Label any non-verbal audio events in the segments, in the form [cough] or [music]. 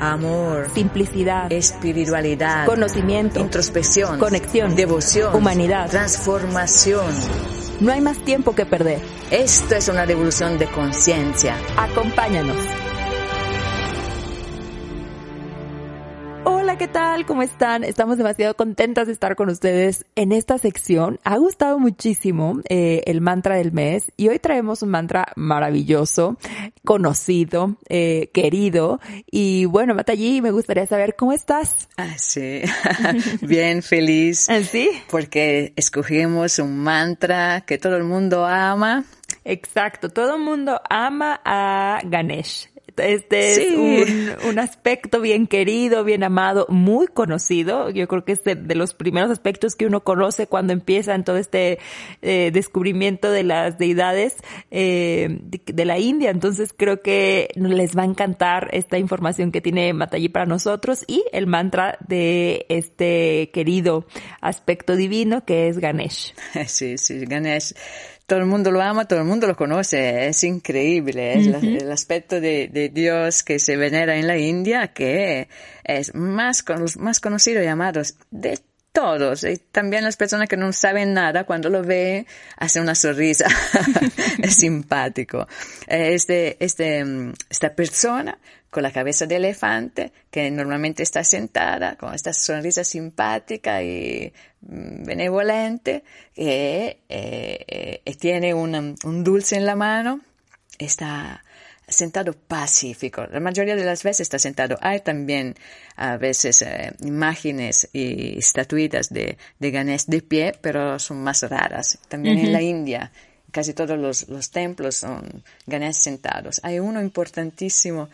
Amor, simplicidad, espiritualidad, conocimiento, introspección, conexión, devoción, humanidad, transformación. No hay más tiempo que perder. Esto es una revolución de conciencia. Acompáñanos. Tal? ¿Cómo están? Estamos demasiado contentas de estar con ustedes en esta sección. Ha gustado muchísimo eh, el mantra del mes y hoy traemos un mantra maravilloso, conocido, eh, querido. Y bueno, Matallí, me gustaría saber cómo estás. Ah, sí, [laughs] bien feliz. ¿Ah, ¿Sí? Porque escogimos un mantra que todo el mundo ama. Exacto, todo el mundo ama a Ganesh. Este es un, un, aspecto bien querido, bien amado, muy conocido. Yo creo que es de, de los primeros aspectos que uno conoce cuando empieza en todo este eh, descubrimiento de las deidades eh, de, de, la India. Entonces creo que les va a encantar esta información que tiene Mataji para nosotros y el mantra de este querido aspecto divino que es Ganesh. [laughs] Sí, sí, Ganesh todo el mundo lo ama, todo el mundo lo conoce, es increíble, es uh -huh. la, el aspecto de, de, Dios que se venera en la India, que es más, más conocido y amado de todos, y también las personas que no saben nada, cuando lo ven, hacen una sonrisa, [laughs] es simpático. Este, este, esta persona con la cabeza de elefante, que normalmente está sentada con esta sonrisa simpática y benevolente, que eh, eh, tiene un, dulce en la mano, está sentado pacífico. La mayoría de las veces está sentado. Hay también a veces eh, imágenes y estatuitas de, de Ganesh de pie, pero son más raras. También uh -huh. en la India casi todos los, los, templos son Ganesh sentados. Hay uno importantísimo,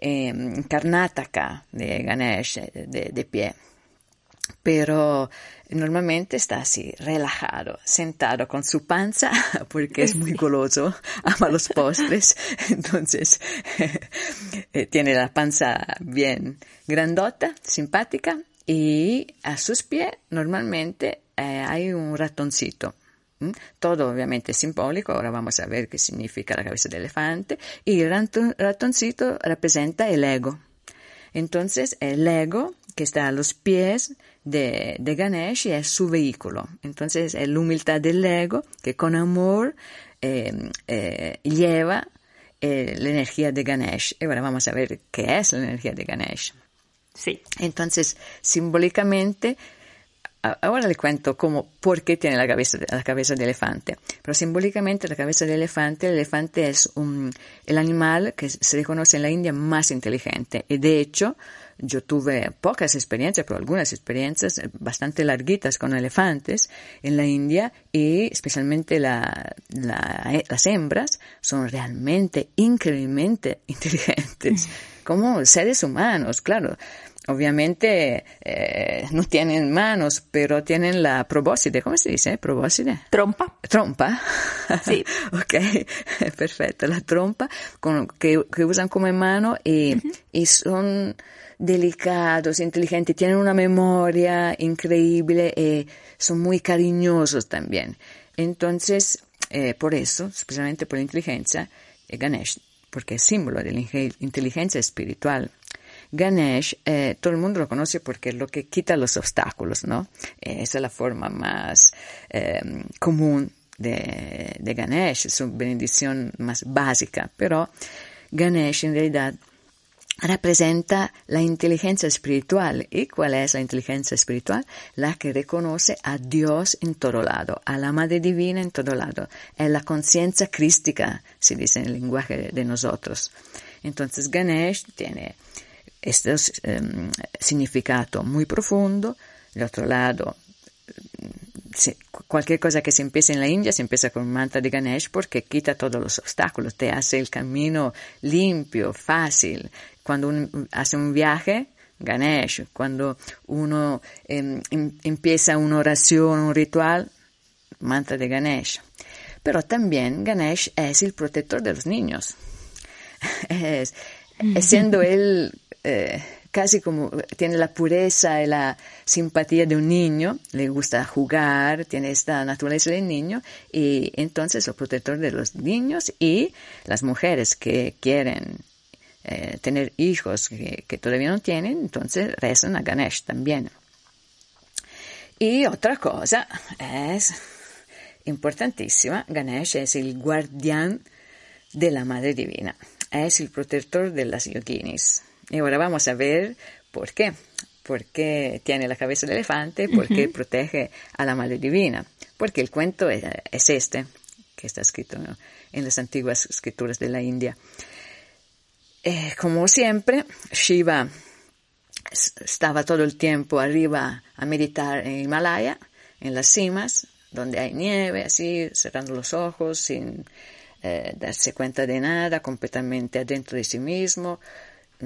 eh, Karnataka, de Ganesh, de, de, pie. Pero normalmente está así, relajado, sentado con su panza, [laughs] porque es muy goloso, [laughs] ama los postres, [laughs] entonces eh, tiene la panza bien grandota, simpática, y a sus pies normalmente eh, hay un ratoncito. Todo obviamente simbólico, ahora vamos a ver qué significa la cabeza de elefante. Y el ratoncito representa el ego. Entonces, el ego que está a los pies de, de Ganesh es su vehículo. Entonces, es la humildad del ego que con amor eh, eh, lleva eh, la energía de Ganesh. Y ahora vamos a ver qué es la energía de Ganesh. Sí. Entonces, simbólicamente, Ahora le cuento cómo, por qué tiene la cabeza, la cabeza de elefante. Pero simbólicamente la cabeza de elefante, el elefante es un, el animal que se reconoce en la India más inteligente. Y de hecho, yo tuve pocas experiencias, pero algunas experiencias bastante larguitas con elefantes en la India y especialmente la, la, las hembras son realmente increíblemente [laughs] inteligentes, como seres humanos, claro. Obviamente eh, no tienen manos, pero tienen la probóscide. ¿Cómo se dice? ¿Probóscide? Trompa. Trompa. Sí. [laughs] ok, [laughs] perfecto. La trompa con, que, que, usan como mano y, uh -huh. y son delicados, inteligentes, tienen una memoria increíble y son muy cariñosos también. Entonces, eh, por eso, especialmente por la inteligencia, Ganesh, porque es símbolo de la inteligencia espiritual. Ganesh, eh, todo el mundo lo conoce porque es lo que quita los obstáculos, ¿no? Eh, esa es la forma más eh, común de, de, Ganesh, su bendición más básica, pero Ganesh en realidad representa la inteligencia espiritual. ¿Y cuál es la inteligencia espiritual? La que reconoce a Dios en todo lado, a la Madre Divina en todo lado. Es la conciencia crística, se dice en el lenguaje de nosotros. Entonces Ganesh tiene este eh, significado muy profundo, de otro lado cualquier cosa que se empiece en la India se empieza con manta de Ganesh porque quita todos los obstáculos, te hace el camino limpio, fácil. Cuando uno hace un viaje, Ganesh, cuando uno em, em, empieza una oración, un ritual, manta de Ganesh. Pero también Ganesh es el protector de los niños. [laughs] Es, siendo él eh, casi como tiene la pureza y la simpatía de un niño, le gusta jugar, tiene esta naturaleza del niño y entonces el protector de los niños y las mujeres que quieren eh, tener hijos que, que, todavía no tienen, entonces rezan a Ganesh también. Y otra cosa es importantísima, Ganesh es el guardián de la Madre Divina, es el protector de las yoginis. Y ahora vamos a ver por qué. ¿Por qué tiene la cabeza de elefante? ¿Por qué protege a la Madre Divina? Porque el cuento es, este, que está escrito en las antiguas escrituras de la India. Eh, como siempre, Shiva estaba todo el tiempo arriba a meditar en Himalaya, en las cimas, donde hay nieve, así, cerrando los ojos, sin eh, darse cuenta de nada, completamente adentro de sí mismo,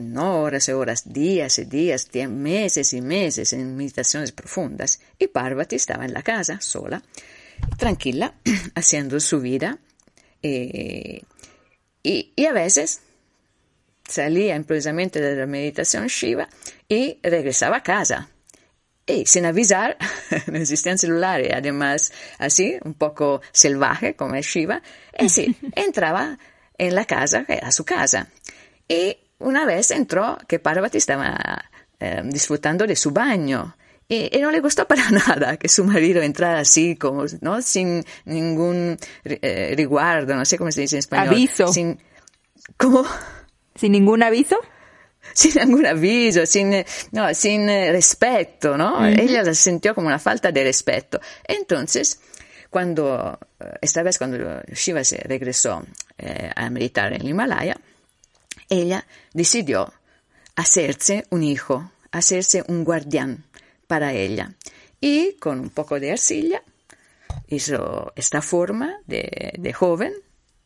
no horas y horas, días y días, meses y meses en meditaciones profundas. Y Parvati estaba en la casa, sola, tranquila, [clears throat] haciendo su vida. Eh, y, y a veces salía improvisamente de la meditación Shiva y regresaba a casa. Y sin avisar, [laughs] no existían celulares, además así, un poco salvaje como es Shiva, y sí, [laughs] entraba en la casa, que era su casa. Y una vez entró que Parvati estaba eh, disfrutando de su baño. Y, no le gustó para [laughs] nada que su marido entrara así, como, ¿no? Sin ningún eh, riguardo, no sé cómo se dice en español. Aviso. Sin, ¿Cómo? ¿Sin ningún aviso? Sin ningún aviso, sin, no, sin eh, respeto, ¿no? Ella la sintió como una falta de respeto. Entonces, cuando, esta vez cuando Shiva se regresó a meditar en el Himalaya, ella decidió hacerse un hijo, hacerse un guardián para ella. Y con un poco de arcilla hizo esta forma de, joven,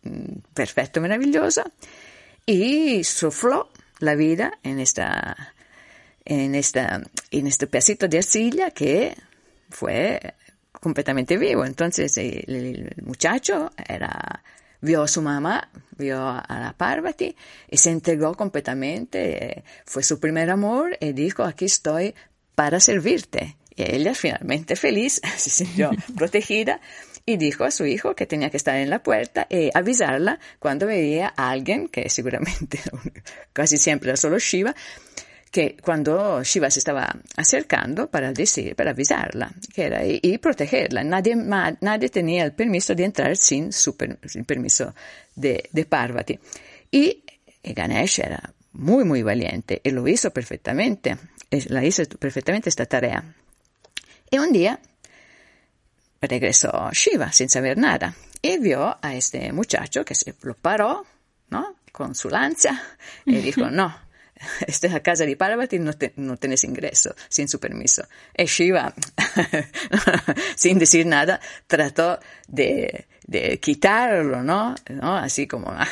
mm, perfecto, maravillosa, y sufló la vida en esta, en esta, en este pedacito de arcilla que fue completamente vivo. Entonces el muchacho era vio a su mamá, vio a la Parvati y se entregó completamente. Fue su primer amor y dijo, aquí estoy para servirte. Y ella finalmente feliz, [laughs] se sintió [laughs] protegida y dijo a su hijo que tenía que estar en la puerta y avisarla cuando veía a alguien, que seguramente [laughs] casi siempre era solo Shiva, que cuando Shiva se estaba acercando para decir, para avisarla, que era, y, protegerla. Nadie, nadie tenía el permiso de entrar sin su permiso de, de Parvati. Y, Ganesh era muy, muy valiente y lo hizo perfectamente. La hizo perfectamente esta tarea. Y un día regresó Shiva sin saber nada y vio a este muchacho que se lo paró, ¿no? Con su lanza y dijo, [laughs] no, esta es la casa de Parvati, no, no tienes ingreso sin su permiso. Y Shiva, [laughs] sin decir nada, trató de, de quitarlo, ¿no? ¿no? Así como, ah,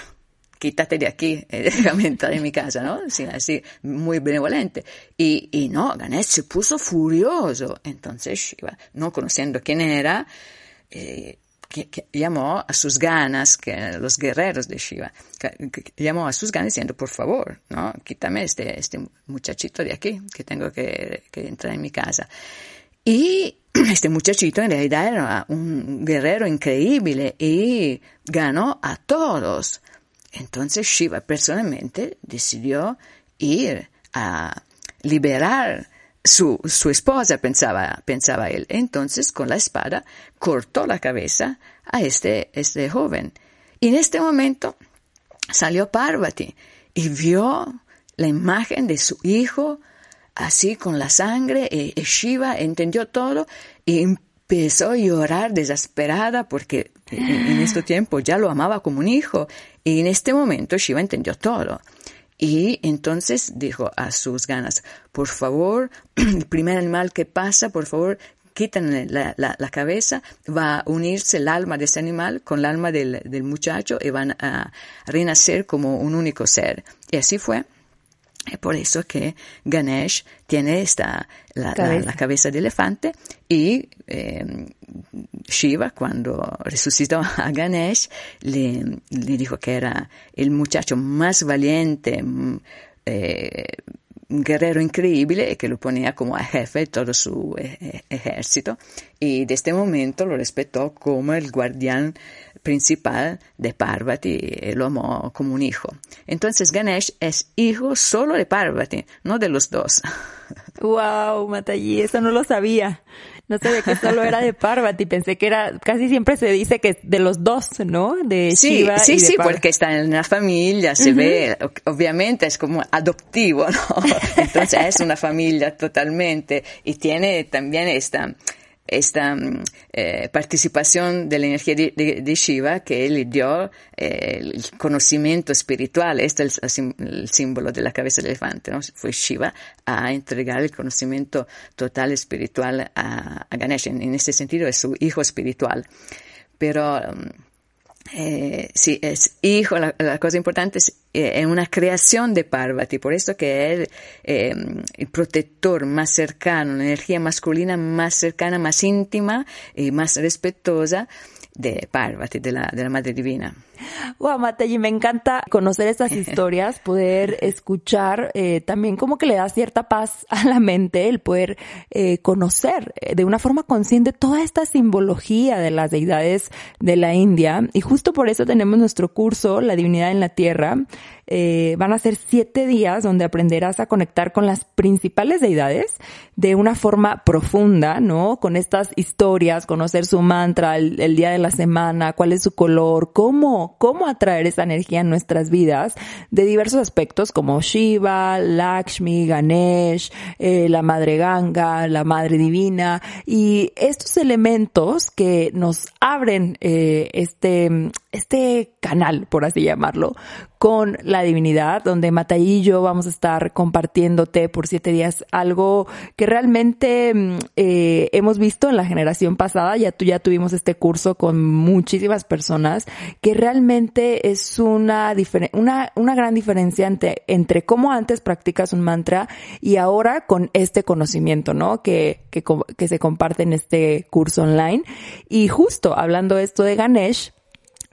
quítate de aquí, [laughs] déjame entrar en mi casa, ¿no? Así, muy benevolente. Y, y no, Ganesh se puso furioso. Entonces Shiva, no conociendo quién era, eh, llamó a sus ganas, que los guerreros de Shiva, llamó a sus ganas diciendo, por favor, ¿no? quítame este, este muchachito de aquí, que tengo que, que entrar en mi casa. Y [clears throat] este muchachito en realidad era un guerrero increíble y ganó a todos. Entonces Shiva personalmente decidió ir a liberar su, su esposa, pensaba, pensaba él. Entonces, con la espada, cortó la cabeza a este, este joven. Y en este momento salió Parvati y vio la imagen de su hijo así con la sangre y, Shiva entendió todo y empezó a llorar desesperada porque en este tiempo ya lo amaba como un hijo y en este momento Shiva entendió todo. Y entonces dijo a sus ganas, por favor, el [clears throat] primer animal que pasa, por favor, quitan la, la, cabeza, va a unirse el alma de ese animal con el alma del, del muchacho y van a renacer como un único ser. Y así fue. Es por eso que Ganesh tiene esta, la cabeza, de elefante y eh, Shiva cuando resucitó a Ganesh le, le, dijo que era el muchacho más valiente, mm, eh, un guerrero increíble y que lo ponía como jefe de todo su eh, ejército y de este momento lo respetó como el guardián principal de Parvati lo amó como un hijo. Entonces Ganesh es hijo solo de Parvati, no de los dos. [laughs] Wow, Matayi, eso no lo sabía. No sabía que solo era de Parvati, pensé que era, casi siempre se dice que de los dos, ¿no? De sí, Shiva sí, y de sí, Parvati. porque está en la familia, se ve, obviamente es como adoptivo, ¿no? [laughs] Entonces es una familia totalmente y tiene también esta, esta mm, eh, participación de la energía de, de, Shiva que le dio eh, el conocimiento espiritual. Este es el, símbolo de la cabeza del elefante, ¿no? Fue Shiva a entregar el conocimiento total espiritual a, a Ganesh. En, en, este sentido es su hijo espiritual. Pero mm, eh, sí, es hijo, la, la cosa importante es, eh, una creación de Parvati, por eso que es eh, el protector más cercano, la energía masculina más cercana, más íntima y más respetuosa de Parvati, de la, de la Madre Divina. Wow, Matayi, me encanta conocer estas [laughs] historias, poder escuchar, eh, también como que le da cierta paz a la mente el poder eh, conocer eh, de una forma consciente toda esta simbología de las deidades de la India. Y justo por eso tenemos nuestro curso, La Divinidad en la Tierra. Eh, van a ser siete días donde aprenderás a conectar con las principales deidades de una forma profunda, ¿no? Con estas historias, conocer su mantra, el, día de la semana, cuál es su color, cómo cómo, atraer esa energía en nuestras vidas de diversos aspectos como Shiva, Lakshmi, Ganesh, eh, la Madre Ganga, la Madre Divina y estos elementos que nos abren eh, este, este canal, por así llamarlo, con la divinidad, donde Matay y yo vamos a estar compartiéndote por siete días algo que realmente mm, eh, hemos visto en la generación pasada. Ya tú ya tuvimos este curso con muchísimas personas que realmente es una, una, una gran diferencia entre, entre cómo antes practicas un mantra y ahora con este conocimiento, ¿no? Que, que, que se comparte en este curso online. Y justo hablando esto de Ganesh,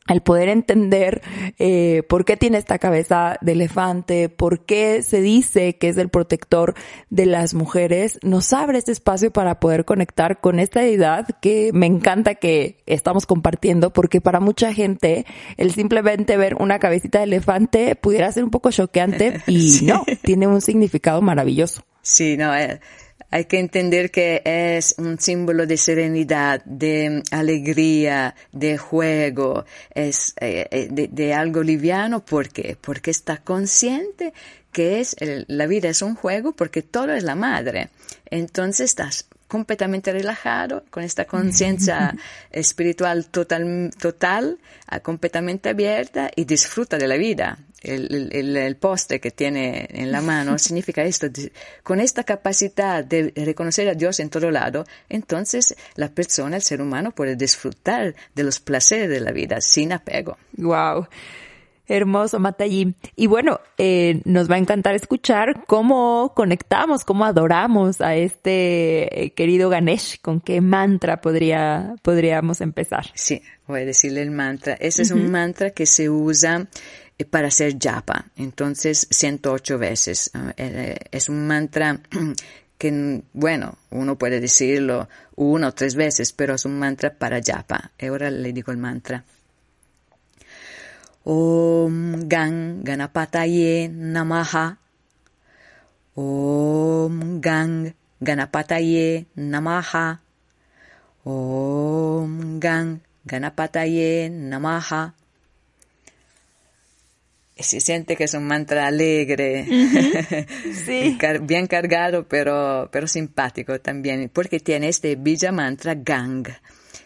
al poder entender eh, por qué tiene esta cabeza de elefante, por qué se dice que es el protector de las mujeres, nos abre este espacio para poder conectar con esta deidad que me encanta que estamos compartiendo, porque para mucha gente el simplemente ver una cabecita de elefante pudiera ser un poco choqueante [laughs] y no, tiene un significado maravilloso. Sí, no, eh, hay que entender que es un símbolo de serenidad, de alegría, de juego, es eh, eh, de, algo liviano. ¿Por qué? Porque está consciente que es el, la vida es un juego porque todo es la madre. Entonces estás completamente relajado, con esta conciencia [laughs] espiritual total, total, ah, completamente abierta y disfruta de la vida. El, el, el, postre que tiene en la mano [laughs] significa esto, con esta capacidad de reconocer a Dios en todo lado, entonces la persona, el ser humano puede disfrutar de los placeres de la vida sin apego. Wow. Hermoso, Matayi. Y bueno, eh, nos va a encantar escuchar cómo conectamos, cómo adoramos a este eh, querido Ganesh, con qué mantra podría, podríamos empezar. Sí, voy a decirle el mantra. Ese es un mantra que se usa eh, para hacer japa, entonces 108 veces. Es un mantra [clears throat] que, bueno, uno puede decirlo una o tres veces, pero es un mantra para japa. Ahora le digo el mantra. Om Gang Ganapataye Namaha. Om Gang Ganapataye Namaha. Om Gang Ganapataye Namaha. Se siente que es un mantra alegre, [laughs] sí. bien cargado, pero, pero simpático también, porque tiene este Bija Mantra Gang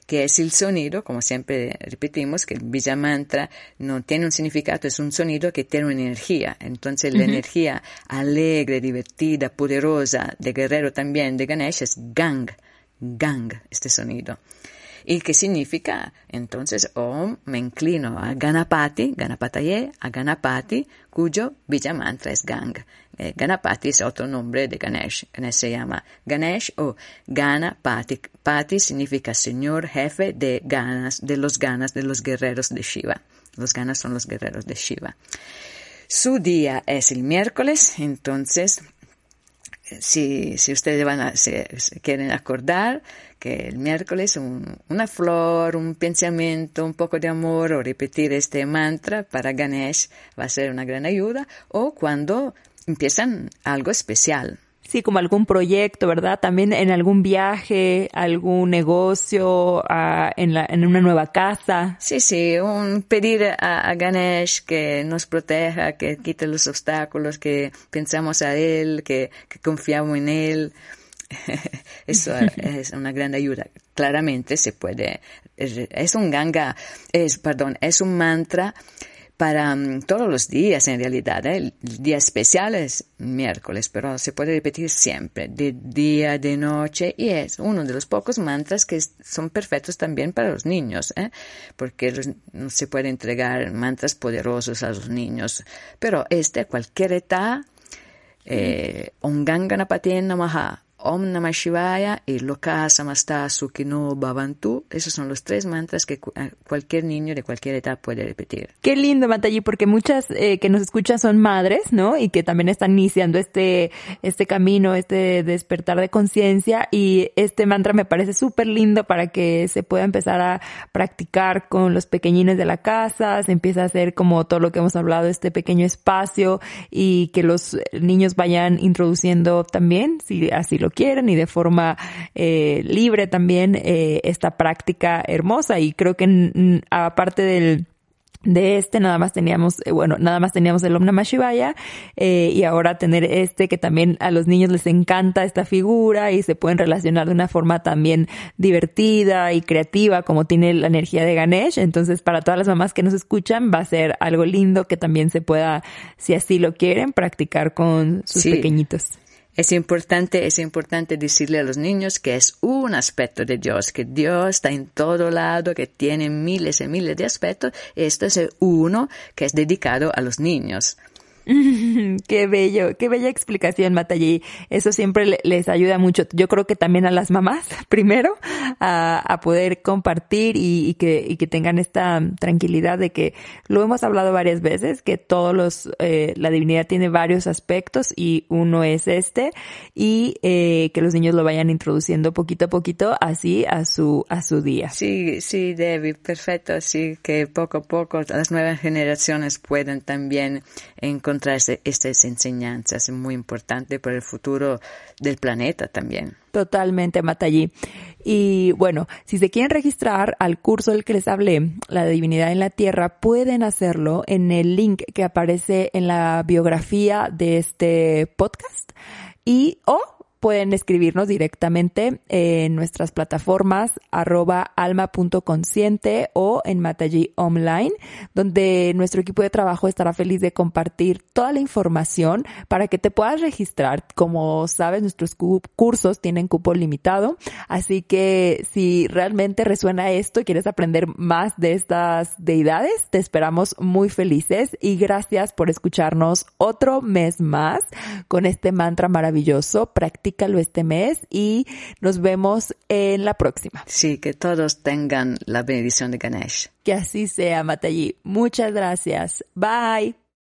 que es el sonido, como siempre repetimos, que el Bija Mantra no tiene un significado, es un sonido que tiene una energía. Entonces la energía alegre, divertida, poderosa de guerrero también de Ganesh es Gang. gang, este sonido. Y que significa, entonces, Om me inclino a Ganapati, Ganapataye, a Ganapati, cuyo Villa Mantra es Gang. Eh, Ganapati es otro nombre de Ganesh. Ganesh se llama Ganesh o Ganapati. Pati significa señor jefe de ganas, de los ganas de los guerreros de Shiva. Los ganas son los guerreros de Shiva. Su día es el miércoles, entonces si, si ustedes van a, se, quieren acordar que el miércoles una flor, un pensamiento, un poco de amor o repetir este mantra para Ganesh va a ser una gran ayuda o cuando empiezan algo especial. Sí, como algún proyecto, ¿verdad? También en algún viaje, algún negocio, en, la, en una nueva casa. Sí, sí, un pedir a, Ganesh que nos proteja, que quite los obstáculos, que pensamos a él, que, que confiamos en él. [laughs] Eso es una gran ayuda. Claramente se puede, es un ganga, es, perdón, es un mantra para mm, todos los días en realidad. ¿eh? El día especial es miércoles, pero se puede repetir siempre, de día, de noche, y es uno de los pocos mantras que son perfectos también para los niños, ¿eh? porque no se puede entregar mantras poderosos a los niños, pero este a cualquier edad, eh, Om Ganganapati Namaha, Om Namah Shivaya y Loka Samasta Sukhino Bhavantu. Esos son los tres mantras que cualquier niño de cualquier edad puede repetir. Qué lindo, Matayi, porque muchas eh, que nos escuchan son madres, ¿no? Y que también están iniciando este, este camino, este despertar de conciencia. Y este mantra me parece súper lindo para que se pueda empezar a practicar con los pequeñines de la casa. Se empieza a hacer como todo lo que hemos hablado, este pequeño espacio y que los niños vayan introduciendo también, si así lo quieren y de forma eh, libre también eh, esta práctica hermosa y creo que aparte del de este nada más teníamos, eh, bueno, nada más teníamos el Om Namah Shivaya eh, y ahora tener este que también a los niños les encanta esta figura y se pueden relacionar de una forma también divertida y creativa como tiene la energía de Ganesh. Entonces para todas las mamás que nos escuchan va a ser algo lindo que también se pueda, si así lo quieren, practicar con sus pequeñitos. Es importante, es importante decirle a los niños que es un aspecto de Dios, que Dios está en todo lado, que tiene miles y miles de aspectos. Esto es uno que es dedicado a los niños. [laughs] qué bello, qué bella explicación, Matallí. Eso siempre les ayuda mucho. Yo creo que también a las mamás, [laughs] primero, a, poder compartir y, que, y que tengan esta tranquilidad de que lo hemos hablado varias veces, que todos los, eh, la divinidad tiene varios aspectos y uno es este, y eh, que los niños lo vayan introduciendo poquito a poquito así a su, a su día. Sí, sí, Debbie, perfecto. Así que poco a poco las nuevas generaciones pueden también encontrar estas enseñanzas muy importante para el futuro del planeta también. Totalmente, Matallí. Y bueno, si se quieren registrar al curso del que les hablé, La Divinidad en la Tierra, pueden hacerlo en el link que aparece en la biografía de este podcast y o pueden escribirnos directamente en nuestras plataformas arroba alma.consciente o en Mataji Online, donde nuestro equipo de trabajo estará feliz de compartir toda la información para que te puedas registrar. Como sabes, nuestros cursos tienen cupo limitado, así que si realmente resuena esto y quieres aprender más de estas deidades, te esperamos muy felices y gracias por escucharnos otro mes más con este mantra maravilloso este mes y nos vemos en la próxima. Sí, que todos tengan la bendición de Ganesh. Que así sea, Matayi. Muchas gracias. Bye.